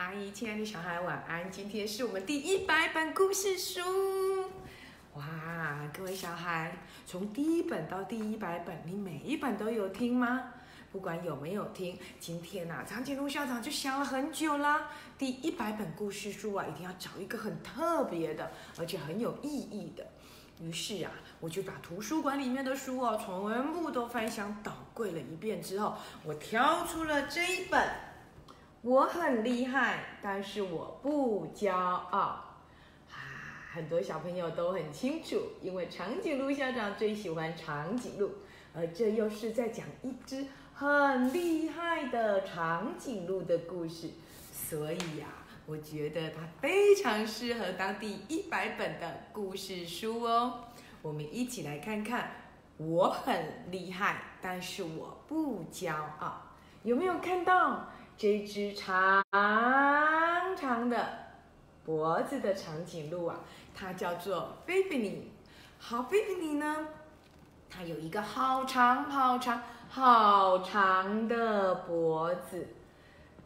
阿姨，亲爱的小孩，晚安！今天是我们第一百本故事书。哇，各位小孩，从第一本到第一百本，你每一本都有听吗？不管有没有听，今天呐、长颈鹿校长就想了很久啦。第一百本故事书啊，一定要找一个很特别的，而且很有意义的。于是啊，我就把图书馆里面的书哦，全部都翻箱倒柜了一遍之后，我挑出了这一本。我很厉害，但是我不骄傲。啊，很多小朋友都很清楚，因为长颈鹿校长最喜欢长颈鹿，而这又是在讲一只很厉害的长颈鹿的故事，所以呀、我觉得它非常适合当第一百本的故事书哦。我们一起来看看，我很厉害，但是我不骄傲。有没有看到？这只长长的脖子的长颈鹿啊，它叫做菲菲尼。好，菲菲尼呢，它有一个好长、好长、好长的脖子，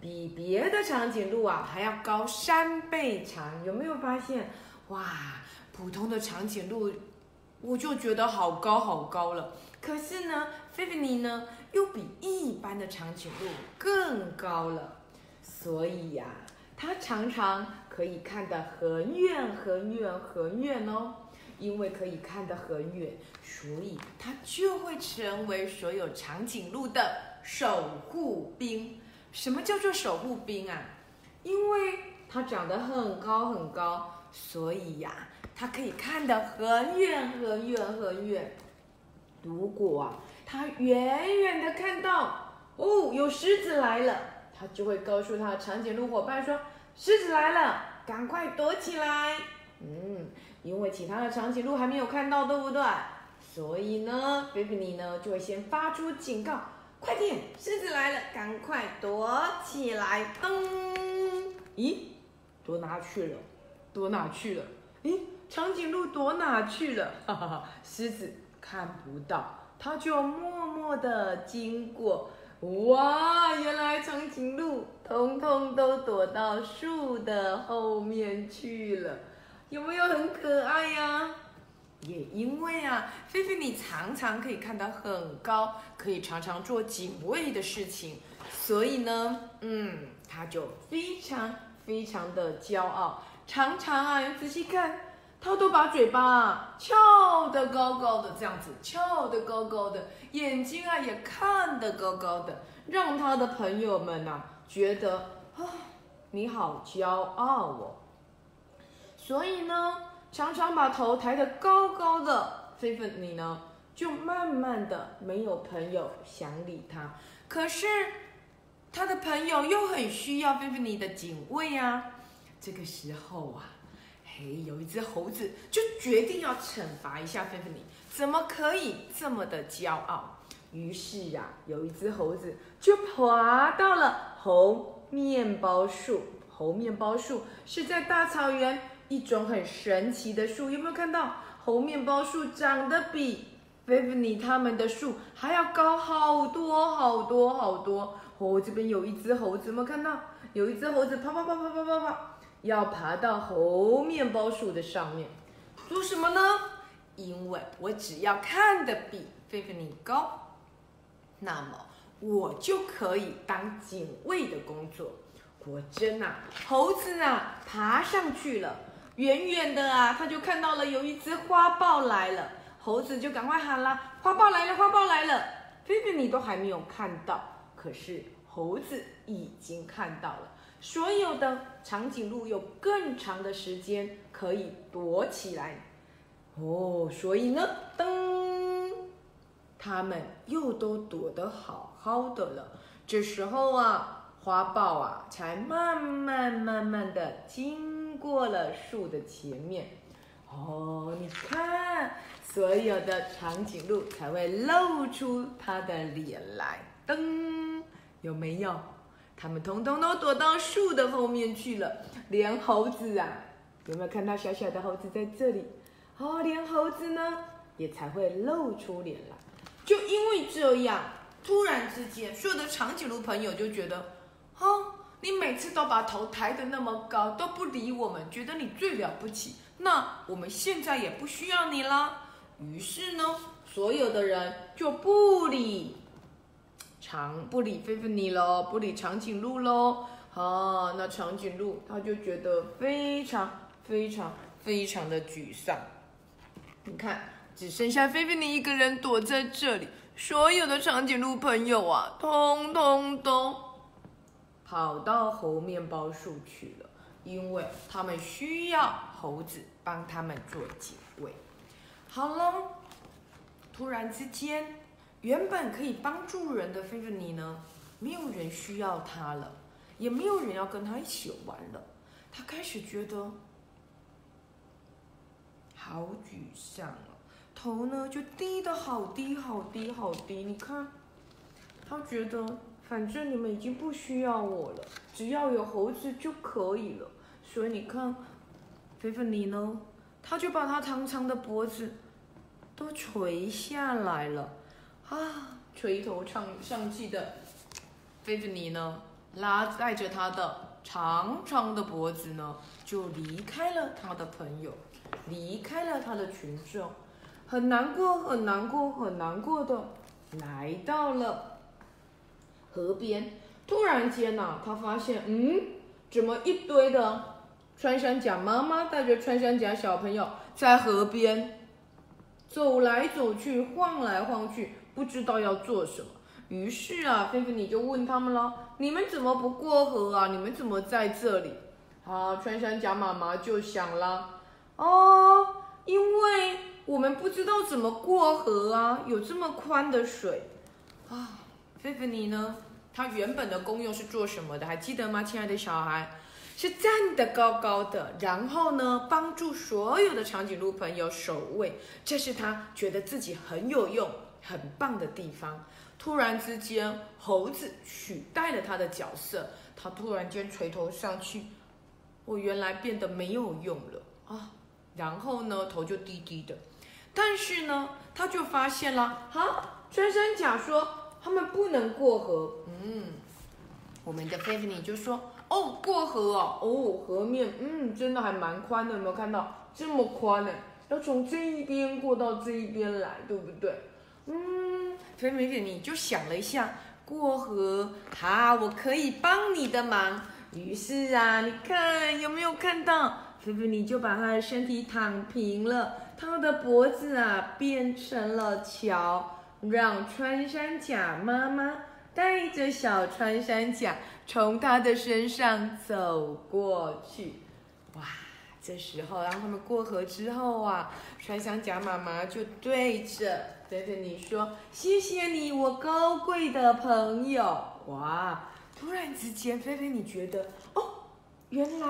比别的长颈鹿啊还要高三倍长。有没有发现？哇，普通的长颈鹿我就觉得好高好高了。可是呢，菲菲尼呢又比一般的长颈鹿更高了，所以呀、它常常可以看得很远很远很远哦。因为可以看得很远，所以它就会成为所有长颈鹿的守护兵。什么叫做守护兵啊？因为它长得很高很高，所以呀、它可以看得很远很远很远。如果，他远远的看到哦，有狮子来了，他就会告诉他的长颈鹿伙伴说：“狮子来了，赶快躲起来。”嗯，因为其他的长颈鹿还没有看到，对不对？所以呢，菲菲尼呢就会先发出警告：“快点，狮子来了，赶快躲起来！”噔，咦，躲哪去了？躲哪去了？咦，长颈鹿躲哪去了？哈哈哈，狮子。看不到，他就默默的经过。哇，原来长颈鹿通通都躲到树的后面去了，有没有很可爱呀、也因为啊，菲菲你常常可以看到很高，可以常常做警卫的事情，所以呢，嗯，他就非常非常的骄傲，常常啊，仔细看。他都把嘴巴翘得高高的，这样子翘得高高的，眼睛啊也看得高高的，让他的朋友们呐、啊、觉得啊你好骄傲哦。所以呢，常常把头抬得高高的，菲菲你呢就慢慢的没有朋友想理他。可是他的朋友又很需要菲菲你的警卫啊。这个时候啊。嘿，有一只猴子就决定要惩罚一下菲菲尼，怎么可以这么的骄傲？于是呀、啊，有一只猴子就爬到了猴面包树。猴面包树是在大草原一种很神奇的树，有没有看到？猴面包树长得比菲菲尼他们的树还要高好多好多好多。哦，这边有一只猴子，有没有看到？有一只猴子，跑跑跑跑跑跑跑。要爬到猴面包树的上面，做什么呢？因为我只要看得比菲菲尼高，那么我就可以当警卫的工作。果真啊，猴子啊爬上去了，远远的啊，他就看到了有一只花豹来了，猴子就赶快喊啦：“花豹来了，花豹来了！”菲菲尼都还没有看到，可是猴子已经看到了。所有的长颈鹿有更长的时间可以躲起来，哦，所以呢，噔，它们又都躲得好好的了。这时候啊，花豹啊，才慢慢慢慢的经过了树的前面。哦，你看，所有的长颈鹿才会露出它的脸来，噔，有没有？他们通通都躲到树的后面去了，连猴子啊，有没有看到小小的猴子在这里？哦，连猴子呢也才会露出脸来。就因为这样，突然之间，所有的长颈鹿朋友就觉得，哦，你每次都把头抬得那么高，都不理我们，觉得你最了不起。那我们现在也不需要你了。于是呢，所有的人就不理长不理菲菲尼喽，不理长颈鹿喽。哦，那长颈鹿他就觉得非常非常非常的沮丧。你看，只剩下菲菲尼一个人躲在这里，所有的长颈鹿朋友啊，通通都跑到猴面包树去了，因为他们需要猴子帮他们做警卫。好了，突然之间，原本可以帮助人的菲菲尼呢，没有人需要他了。也没有人要跟他一起玩了，他开始觉得好沮丧哦，头呢就低的好低好低好低。你看，他觉得反正你们已经不需要我了，只要有猴子就可以了。所以你看，菲菲尼呢，他就把他长长的脖子都垂下来了啊，垂头丧丧气的菲菲尼呢。拉带着他的长长的脖子呢，就离开了他的朋友，离开了他的群众，很难过，很难过，很难过的来到了河边。突然间呐，他发现，嗯，怎么一堆的穿山甲妈妈带着穿山甲小朋友在河边走来走去，晃来晃去，不知道要做什么。于是啊，菲菲你就问他们了：“你们怎么不过河啊？你们怎么在这里？”啊，穿山甲妈妈就想了：“哦，因为我们不知道怎么过河啊，有这么宽的水啊。”菲菲你呢？它原本的功用是做什么的？还记得吗，亲爱的小孩？是站得高高的，然后呢，帮助所有的长颈鹿朋友守卫。这是他觉得自己很有用、很棒的地方。突然之间，猴子取代了他的角色，他突然间垂头丧气，我原来变得没有用了啊！然后呢，头就低低的。但是呢，他就发现了，哈，穿山甲说他们不能过河。嗯，我们的菲菲尼就说，哦，过河哦，哦，河面，嗯，真的还蛮宽的，有没有看到这么宽呢？要从这一边过到这一边来，对不对？嗯，菲菲菲，你就想了一下，过河，好，我可以帮你的忙。于是啊，你看有没有看到？菲菲，你就把他的身体躺平了，他的脖子啊变成了桥，让穿山甲妈妈带着小穿山甲从他的身上走过去。哇，这时候，然后他们过河之后啊，穿山甲妈妈就对着。菲菲，你说谢谢你，我高贵的朋友。哇！突然之间，菲菲，你觉得哦，原来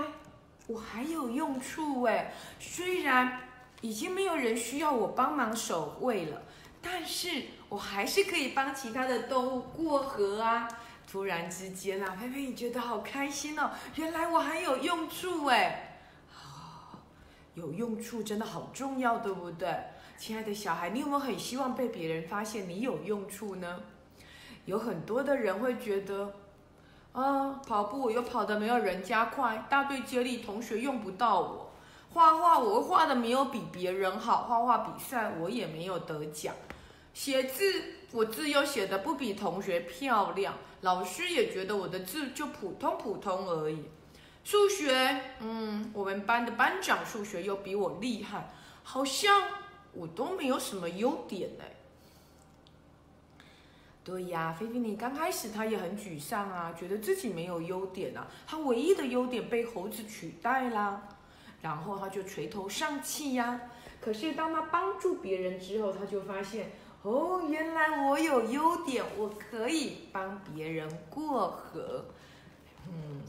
我还有用处哎。虽然已经没有人需要我帮忙守卫了，但是我还是可以帮其他的动物过河啊。突然之间啊，菲菲，你觉得好开心哦。原来我还有用处哎。有用处真的好重要，对不对？亲爱的小孩，你有没有很希望被别人发现你有用处呢？有很多的人会觉得，啊，跑步我又跑得没有人家快，大队接力同学用不到我，画画我画的没有比别人好，画画比赛我也没有得奖，写字我字又写的不比同学漂亮，老师也觉得我的字就普通普通而已，数学，嗯，我们班的班长数学又比我厉害，好像。我都没有什么优点呢。对呀，菲菲你刚开始他也很沮丧啊，觉得自己没有优点啊，他唯一的优点被猴子取代啦，然后他就垂头丧气呀。可是当他帮助别人之后，他就发现，哦，原来我有优点，我可以帮别人过河。嗯，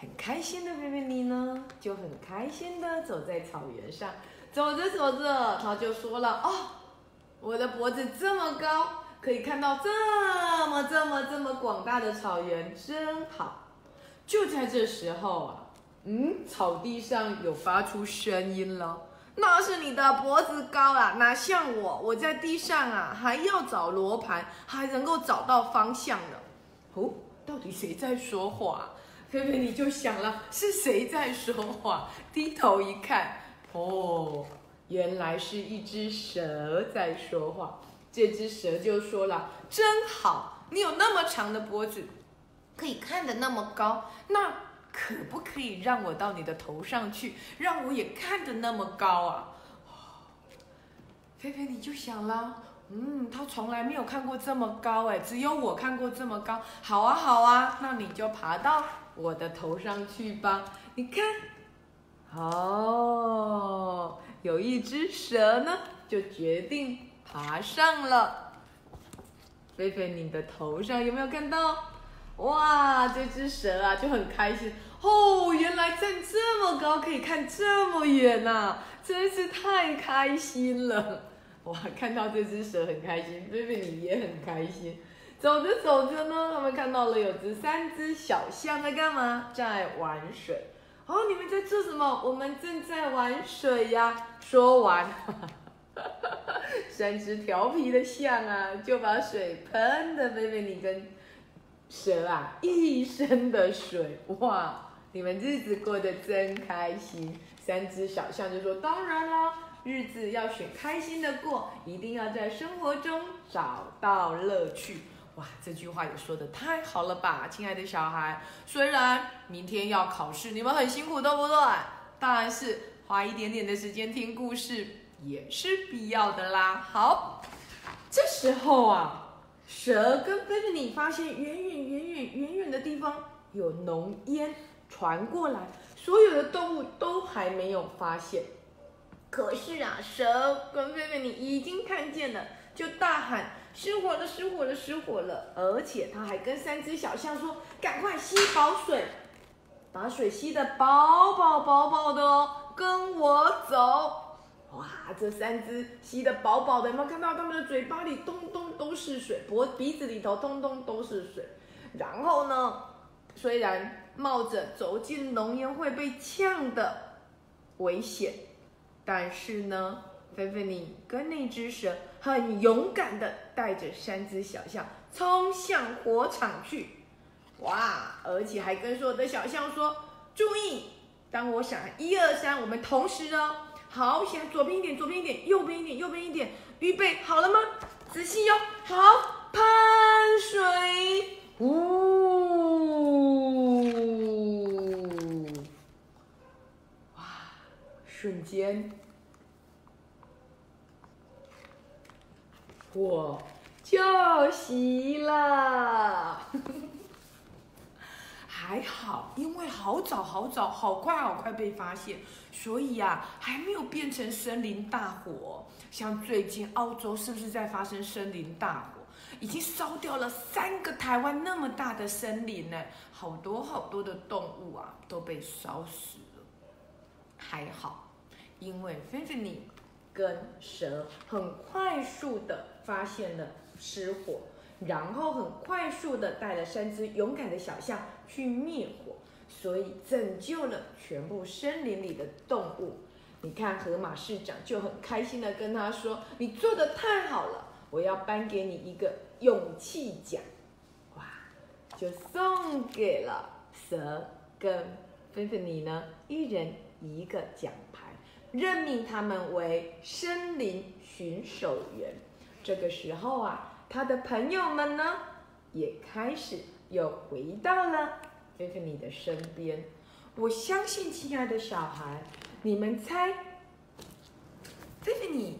很开心的菲菲尼呢，就很开心的走在草原上。走着走着，他就说了：“哦，我的脖子这么高，可以看到这么这么这么广大的草原，真好。”就在这时候啊，嗯，草地上有发出声音了：“那是你的脖子高啊，哪像我，我在地上啊，还要找罗盘，还能够找到方向呢。”哦，到底谁在说话？菲菲你就想了，是谁在说话？低头一看，哦，原来是一只蛇在说话。这只蛇就说了：“真好，你有那么长的脖子，可以看得那么高，那可不可以让我到你的头上去，让我也看得那么高啊？”菲菲你就想了。嗯，他从来没有看过这么高哎，只有我看过这么高。好啊，好啊，那你就爬到我的头上去吧。你看，哦，有一只蛇呢，就决定爬上了。菲菲，你的头上有没有看到？哇，这只蛇啊就很开心哦，原来站这么高可以看这么远呐，真是太开心了。哇，看到这只蛇很开心，菲菲你也很开心。走着走着呢，他们看到了有只三只小象在干嘛？在玩水。哦，你们在做什么？我们正在玩水呀。说完，哈哈哈三只调皮的象啊，就把水喷的菲菲你跟蛇啊一身的水。哇，你们日子过得真开心。三只小象就说：“当然啦。”日子要选开心的过，一定要在生活中找到乐趣。哇，这句话也说的太好了吧，亲爱的小孩。虽然明天要考试，你们很辛苦，对不对？但是花一点点的时间听故事也是必要的啦。好，这时候啊，蛇跟菲菲你发现远远远远远远的地方有浓烟传过来，所有的动物都还没有发现。可是啊，蛇跟菲菲你已经看见了，就大喊：“失火了，失火了，失火了！”而且他还跟三只小象说：“赶快吸饱水，把水吸得饱饱饱饱的哦，跟我走！”哇，这三只吸得饱饱的，有没有看到他们的嘴巴里咚咚都是水，脖鼻子里头通通都是水？然后呢，虽然冒着走进浓烟会被呛的危险。但是呢，菲菲你跟那只蛇很勇敢的带着三只小象冲向火场去，哇！而且还跟所有的小象说：“注意，当我想一二三，我们同时哦，好，想左边一点，左边一点，右边一点，右边一点，预备好了吗？仔细哟，好，喷水，呜，哇，瞬间。我就熄了，还好，因为好早好早，好快好快被发现，所以呀，还没有变成森林大火。像最近澳洲是不是在发生森林大火？已经烧掉了三个台湾那么大的森林呢，好多好多的动物啊都被烧死了。还好，因为菲菲尼跟蛇很快速的。发现了失火，然后很快速的带了三只勇敢的小象去灭火，所以拯救了全部森林里的动物。你看，河马市长就很开心的跟他说：“你做的太好了，我要颁给你一个勇气奖。”哇，就送给了蛇跟菲菲你呢，一人一个奖牌，任命他们为森林巡守员。这个时候啊，他的朋友们呢，也开始又回到了菲菲尼的身边。我相信，亲爱的小孩，你们猜，菲菲尼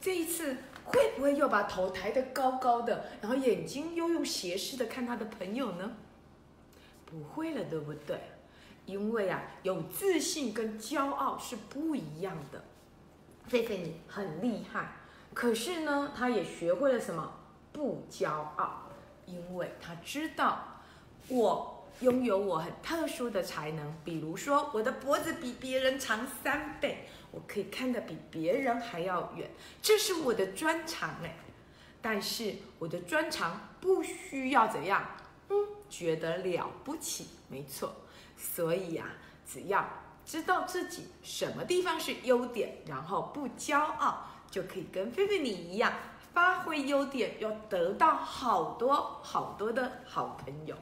这一次会不会又把头抬得高高的，然后眼睛又用斜视的看他的朋友呢？不会了，对不对？因为啊，有自信跟骄傲是不一样的。菲菲尼很厉害。可是呢，他也学会了什么？不骄傲，因为他知道我拥有我很特殊的才能，比如说我的脖子比别人长三倍，我可以看得比别人还要远，这是我的专长哎。但是我的专长不需要怎样，嗯，觉得了不起，没错。所以呀，只要知道自己什么地方是优点，然后不骄傲。就可以跟菲菲你一样发挥优点，要得到好多好多的好朋友。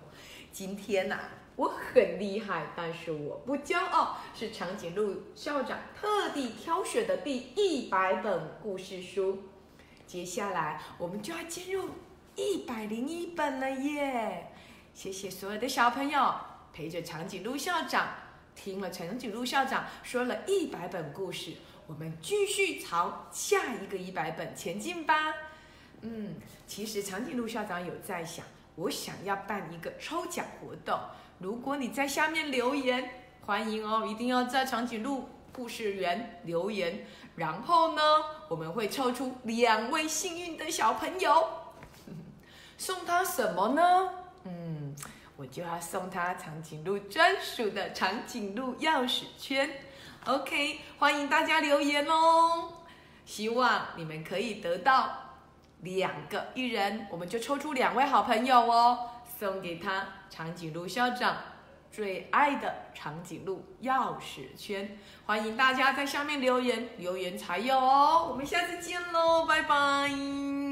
今天呐，我很厉害，但是我不骄傲，是长颈鹿校长特地挑选的第一百本故事书。接下来我们就要进入一百零一本了耶！谢谢所有的小朋友陪着长颈鹿校长，听了长颈鹿校长说了一百本故事，我们继续朝下一个一百本前进吧。嗯，其实长颈鹿校长有在想，我想要办一个抽奖活动。如果你在下面留言，欢迎哦，一定要在长颈鹿故事园留言。然后呢，我们会抽出两位幸运的小朋友，送他什么呢？嗯，我就要送他长颈鹿专属的长颈鹿钥匙圈。OK，欢迎大家留言哦。希望你们可以得到两个一人，我们就抽出两位好朋友哦，送给他长颈鹿校长。最爱的长颈鹿钥匙圈，欢迎大家在下面留言，留言才有哦。我们下次见喽，拜拜。